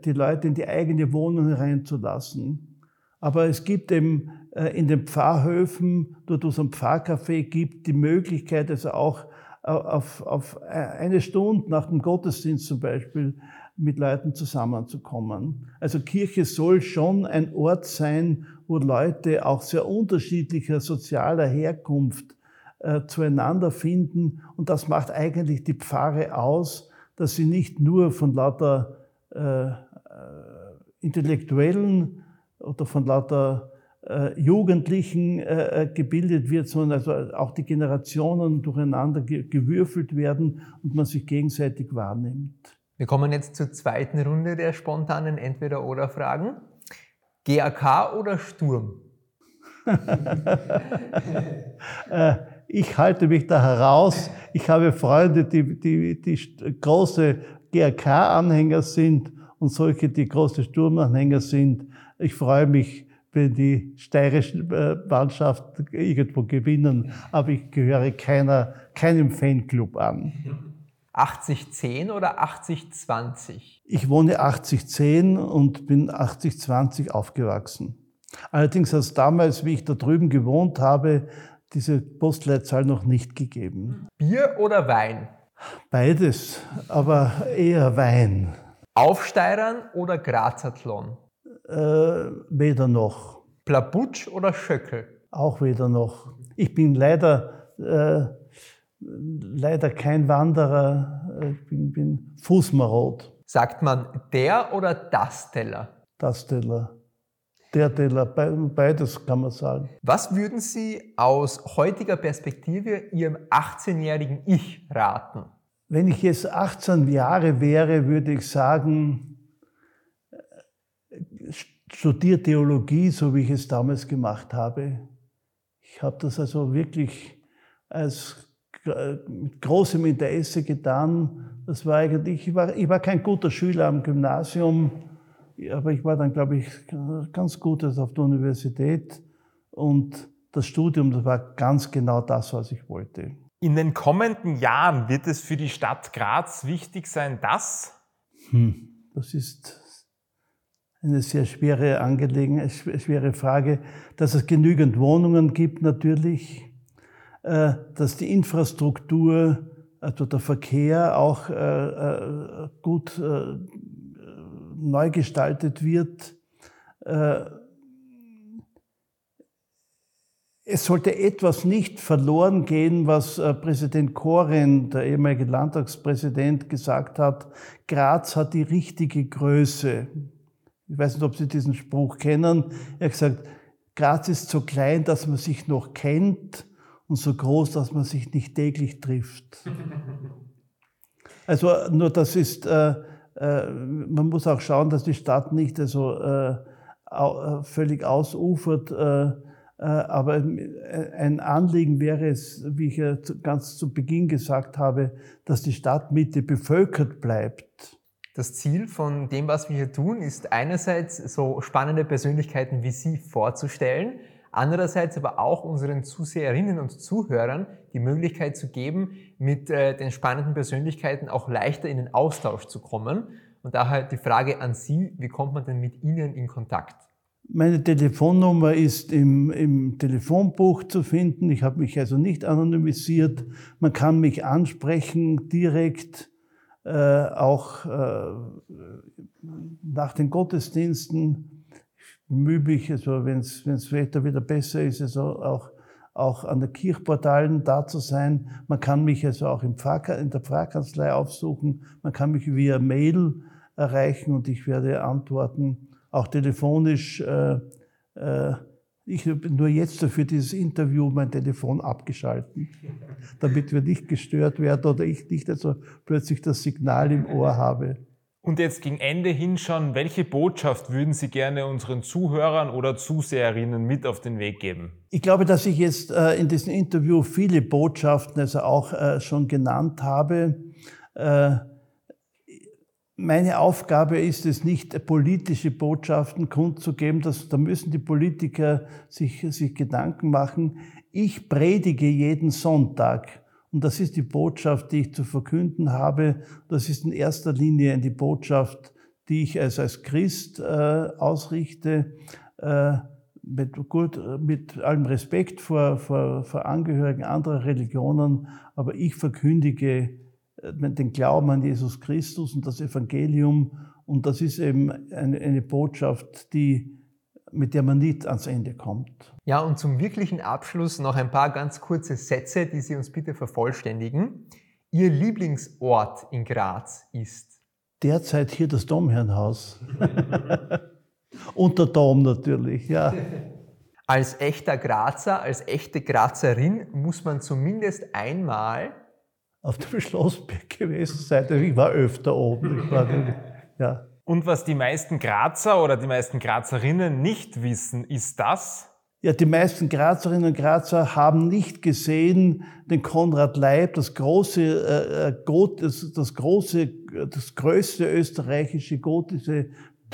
die Leute in die eigene Wohnung reinzulassen. Aber es gibt eben in den Pfarrhöfen, dort wo es ein Pfarrcafé gibt, die Möglichkeit, also auch auf, auf eine Stunde nach dem Gottesdienst zum Beispiel mit Leuten zusammenzukommen. Also Kirche soll schon ein Ort sein, wo Leute auch sehr unterschiedlicher sozialer Herkunft äh, zueinander finden. Und das macht eigentlich die Pfarre aus, dass sie nicht nur von lauter äh, äh Intellektuellen oder von lauter äh, Jugendlichen äh, äh, gebildet wird, sondern also auch die Generationen durcheinander ge gewürfelt werden und man sich gegenseitig wahrnimmt. Wir kommen jetzt zur zweiten Runde der spontanen Entweder-Oder-Fragen. GAK oder Sturm? Äh, ich halte mich da heraus. Ich habe Freunde, die, die, die große GAK-Anhänger sind und solche, die große Sturmanhänger sind. Ich freue mich, wenn die steirischen äh, Mannschaften irgendwo gewinnen, aber ich gehöre keiner, keinem Fanclub an. 80-10 oder 80-20? Ich wohne 80-10 und bin 80-20 aufgewachsen. Allerdings hat es damals, wie ich da drüben gewohnt habe, diese Postleitzahl noch nicht gegeben. Bier oder Wein? Beides, aber eher Wein. Aufsteirern oder Grazathlon? Äh, weder noch. Plabutsch oder Schöckel? Auch weder noch. Ich bin leider äh, leider kein Wanderer, ich äh, bin, bin fußmarot. Sagt man der oder das Teller? Das Teller. Der Teller, beides kann man sagen. Was würden Sie aus heutiger Perspektive Ihrem 18-jährigen Ich raten? Wenn ich jetzt 18 Jahre wäre, würde ich sagen, studiere Theologie, so wie ich es damals gemacht habe. Ich habe das also wirklich als mit großem Interesse getan. Das war eigentlich, ich war, ich war kein guter Schüler am Gymnasium, aber ich war dann, glaube ich, ganz gut auf der Universität. Und das Studium, das war ganz genau das, was ich wollte. In den kommenden Jahren wird es für die Stadt Graz wichtig sein, dass? Hm, das ist eine sehr schwere Angelegenheit, schwere Frage, dass es genügend Wohnungen gibt natürlich, dass die Infrastruktur, also der Verkehr auch äh, äh, gut neu gestaltet wird. Es sollte etwas nicht verloren gehen, was Präsident Koren, der ehemalige Landtagspräsident, gesagt hat. Graz hat die richtige Größe. Ich weiß nicht, ob Sie diesen Spruch kennen. Er hat gesagt, Graz ist so klein, dass man sich noch kennt und so groß, dass man sich nicht täglich trifft. Also nur das ist, äh, äh, man muss auch schauen, dass die Stadt nicht also, äh, äh völlig ausufert. Äh, äh, aber ein Anliegen wäre es, wie ich ja ganz zu Beginn gesagt habe, dass die Stadtmitte bevölkert bleibt. Das Ziel von dem, was wir hier tun, ist einerseits so spannende Persönlichkeiten wie Sie vorzustellen, Andererseits aber auch unseren Zuseherinnen und Zuhörern die Möglichkeit zu geben, mit äh, den spannenden Persönlichkeiten auch leichter in den Austausch zu kommen. Und daher die Frage an Sie, wie kommt man denn mit Ihnen in Kontakt? Meine Telefonnummer ist im, im Telefonbuch zu finden. Ich habe mich also nicht anonymisiert. Man kann mich ansprechen direkt, äh, auch äh, nach den Gottesdiensten möglich, also wenn das Wetter wieder besser ist, also auch, auch an der Kirchportalen da zu sein. Man kann mich also auch im Pfarr, in der Pfarrkanzlei aufsuchen. Man kann mich via Mail erreichen und ich werde antworten, auch telefonisch. Äh, äh, ich habe nur jetzt für dieses Interview mein Telefon abgeschalten, damit wir nicht gestört werden oder ich nicht also plötzlich das Signal im Ohr habe. Und jetzt gegen Ende hin schon, welche Botschaft würden Sie gerne unseren Zuhörern oder Zuseherinnen mit auf den Weg geben? Ich glaube, dass ich jetzt äh, in diesem Interview viele Botschaften also auch äh, schon genannt habe. Äh, meine Aufgabe ist es nicht, politische Botschaften kundzugeben. Das, da müssen die Politiker sich, sich Gedanken machen. Ich predige jeden Sonntag. Und das ist die Botschaft, die ich zu verkünden habe. Das ist in erster Linie die Botschaft, die ich als, als Christ äh, ausrichte. Äh, mit, gut, mit allem Respekt vor, vor, vor Angehörigen anderer Religionen, aber ich verkündige äh, den Glauben an Jesus Christus und das Evangelium. Und das ist eben eine, eine Botschaft, die, mit der man nicht ans Ende kommt. Ja, und zum wirklichen Abschluss noch ein paar ganz kurze Sätze, die Sie uns bitte vervollständigen. Ihr Lieblingsort in Graz ist? Derzeit hier das Domherrenhaus. und der Dom natürlich, ja. Als echter Grazer, als echte Grazerin muss man zumindest einmal auf dem Schlossberg gewesen sein. Ich war öfter oben. War, ja. Und was die meisten Grazer oder die meisten Grazerinnen nicht wissen, ist das? Ja, die meisten Grazerinnen und Grazer haben nicht gesehen den Konrad Leib, das große, äh, äh das, das große, das größte österreichische gotische,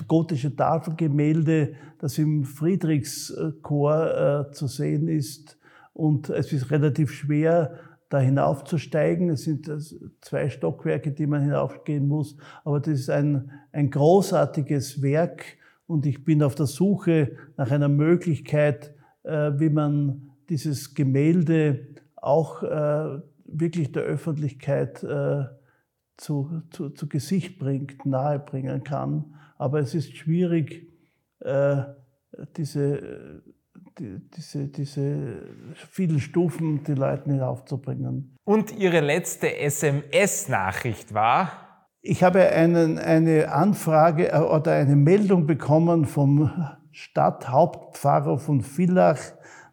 gotische Tafelgemälde, das im Friedrichschor äh, zu sehen ist. Und es ist relativ schwer, da hinaufzusteigen. Es sind zwei Stockwerke, die man hinaufgehen muss. Aber das ist ein, ein großartiges Werk und ich bin auf der Suche nach einer Möglichkeit, äh, wie man dieses Gemälde auch äh, wirklich der Öffentlichkeit äh, zu, zu, zu Gesicht bringt, nahebringen kann. Aber es ist schwierig, diese die, diese, diese vielen Stufen die Leute hinaufzubringen. Und Ihre letzte SMS-Nachricht war? Ich habe einen, eine Anfrage äh, oder eine Meldung bekommen vom Stadthauptpfarrer von Villach,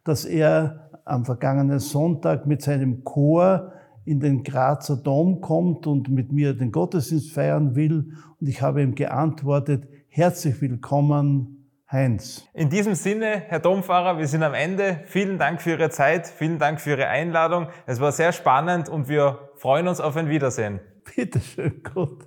dass er am vergangenen Sonntag mit seinem Chor in den Grazer Dom kommt und mit mir den Gottesdienst feiern will. Und ich habe ihm geantwortet, herzlich willkommen Heinz. In diesem Sinne, Herr Domfahrer, wir sind am Ende. Vielen Dank für Ihre Zeit, vielen Dank für Ihre Einladung. Es war sehr spannend und wir freuen uns auf ein Wiedersehen. Bitte schön, gut.